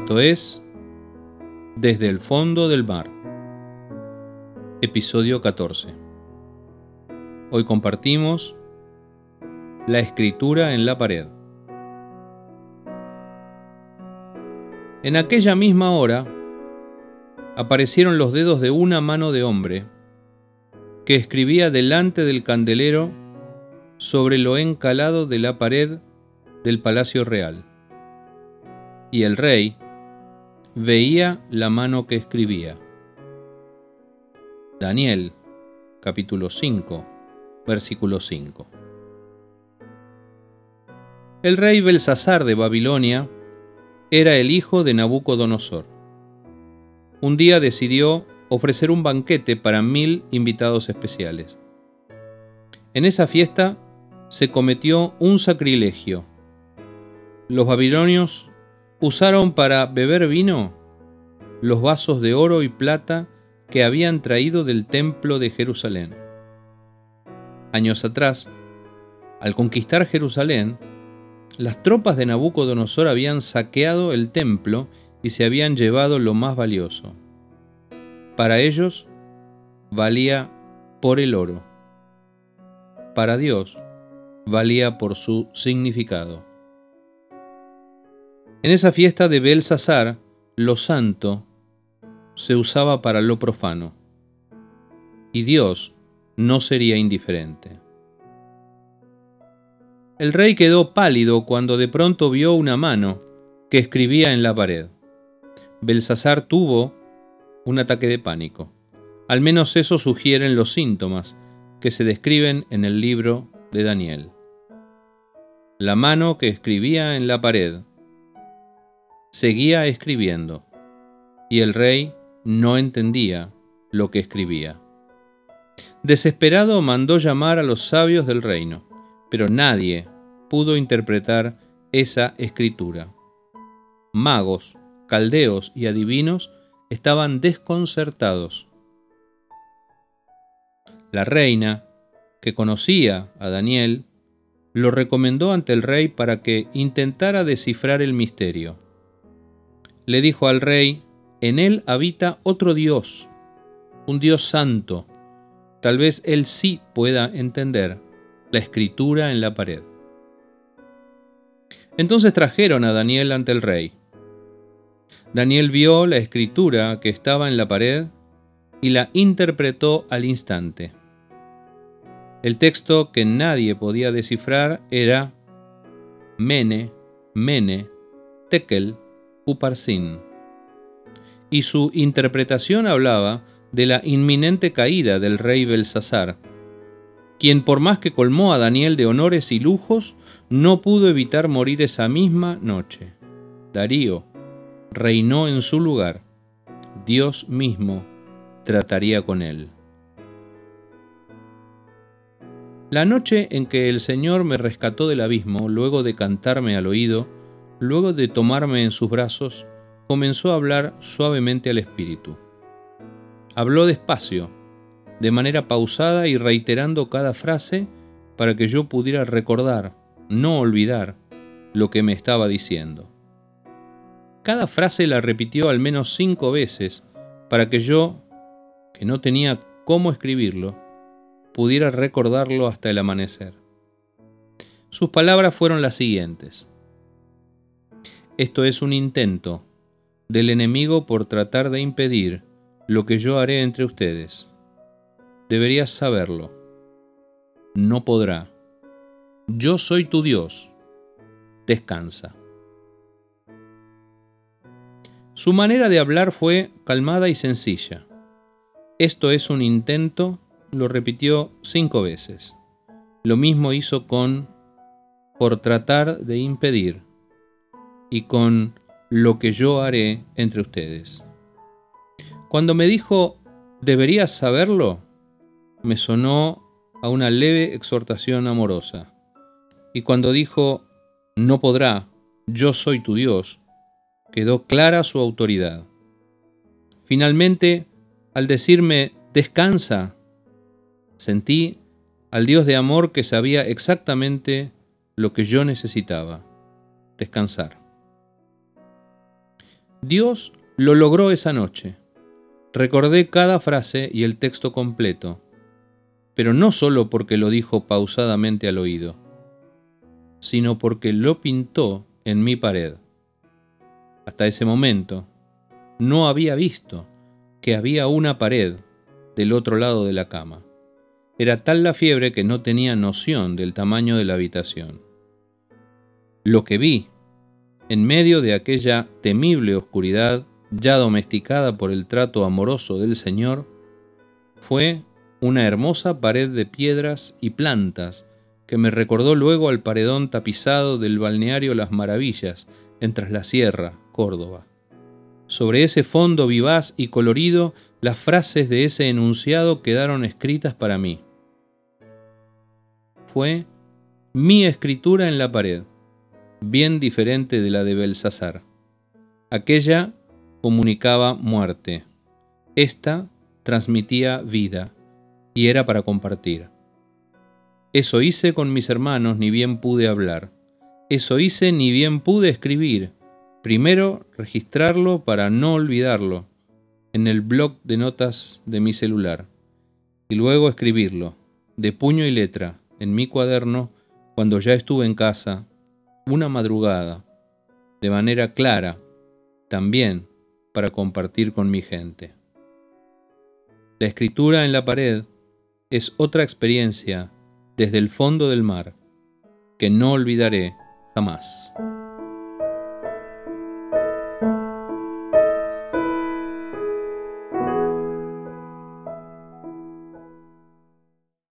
Esto es Desde el fondo del mar. Episodio 14. Hoy compartimos la escritura en la pared. En aquella misma hora aparecieron los dedos de una mano de hombre que escribía delante del candelero sobre lo encalado de la pared del palacio real. Y el rey veía la mano que escribía. Daniel, capítulo 5, versículo 5. El rey Belsasar de Babilonia era el hijo de Nabucodonosor. Un día decidió ofrecer un banquete para mil invitados especiales. En esa fiesta se cometió un sacrilegio. Los babilonios usaron para beber vino los vasos de oro y plata que habían traído del templo de Jerusalén. Años atrás, al conquistar Jerusalén, las tropas de Nabucodonosor habían saqueado el templo y se habían llevado lo más valioso. Para ellos valía por el oro. Para Dios valía por su significado. En esa fiesta de Belsasar, lo santo se usaba para lo profano, y Dios no sería indiferente. El rey quedó pálido cuando de pronto vio una mano que escribía en la pared. Belsasar tuvo un ataque de pánico. Al menos eso sugieren los síntomas que se describen en el libro de Daniel. La mano que escribía en la pared seguía escribiendo, y el rey no entendía lo que escribía. Desesperado mandó llamar a los sabios del reino, pero nadie pudo interpretar esa escritura. Magos, caldeos y adivinos estaban desconcertados. La reina, que conocía a Daniel, lo recomendó ante el rey para que intentara descifrar el misterio. Le dijo al rey, en él habita otro Dios, un Dios santo. Tal vez él sí pueda entender la escritura en la pared. Entonces trajeron a Daniel ante el rey. Daniel vio la escritura que estaba en la pared y la interpretó al instante. El texto que nadie podía descifrar era Mene, Mene, Tekel, Y su interpretación hablaba de la inminente caída del rey Belsasar, quien por más que colmó a Daniel de honores y lujos, no pudo evitar morir esa misma noche. Darío reinó en su lugar. Dios mismo trataría con él. La noche en que el Señor me rescató del abismo, luego de cantarme al oído, luego de tomarme en sus brazos, comenzó a hablar suavemente al espíritu. Habló despacio, de manera pausada y reiterando cada frase para que yo pudiera recordar, no olvidar, lo que me estaba diciendo. Cada frase la repitió al menos cinco veces para que yo, que no tenía cómo escribirlo, pudiera recordarlo hasta el amanecer. Sus palabras fueron las siguientes. Esto es un intento del enemigo por tratar de impedir lo que yo haré entre ustedes. Deberías saberlo. No podrá. Yo soy tu Dios. Descansa. Su manera de hablar fue calmada y sencilla. Esto es un intento, lo repitió cinco veces. Lo mismo hizo con por tratar de impedir y con lo que yo haré entre ustedes. Cuando me dijo, deberías saberlo, me sonó a una leve exhortación amorosa. Y cuando dijo, no podrá, yo soy tu Dios, quedó clara su autoridad. Finalmente, al decirme, descansa, sentí al Dios de amor que sabía exactamente lo que yo necesitaba, descansar. Dios lo logró esa noche. Recordé cada frase y el texto completo, pero no solo porque lo dijo pausadamente al oído, sino porque lo pintó en mi pared. Hasta ese momento, no había visto que había una pared del otro lado de la cama. Era tal la fiebre que no tenía noción del tamaño de la habitación. Lo que vi, en medio de aquella temible oscuridad ya domesticada por el trato amoroso del Señor, fue una hermosa pared de piedras y plantas que me recordó luego al paredón tapizado del balneario Las Maravillas en la Sierra, Córdoba. Sobre ese fondo vivaz y colorido, las frases de ese enunciado quedaron escritas para mí fue mi escritura en la pared, bien diferente de la de Belsasar. Aquella comunicaba muerte, esta transmitía vida y era para compartir. Eso hice con mis hermanos, ni bien pude hablar. Eso hice, ni bien pude escribir. Primero registrarlo para no olvidarlo en el blog de notas de mi celular y luego escribirlo, de puño y letra, en mi cuaderno cuando ya estuve en casa, una madrugada, de manera clara, también para compartir con mi gente. La escritura en la pared es otra experiencia desde el fondo del mar que no olvidaré jamás.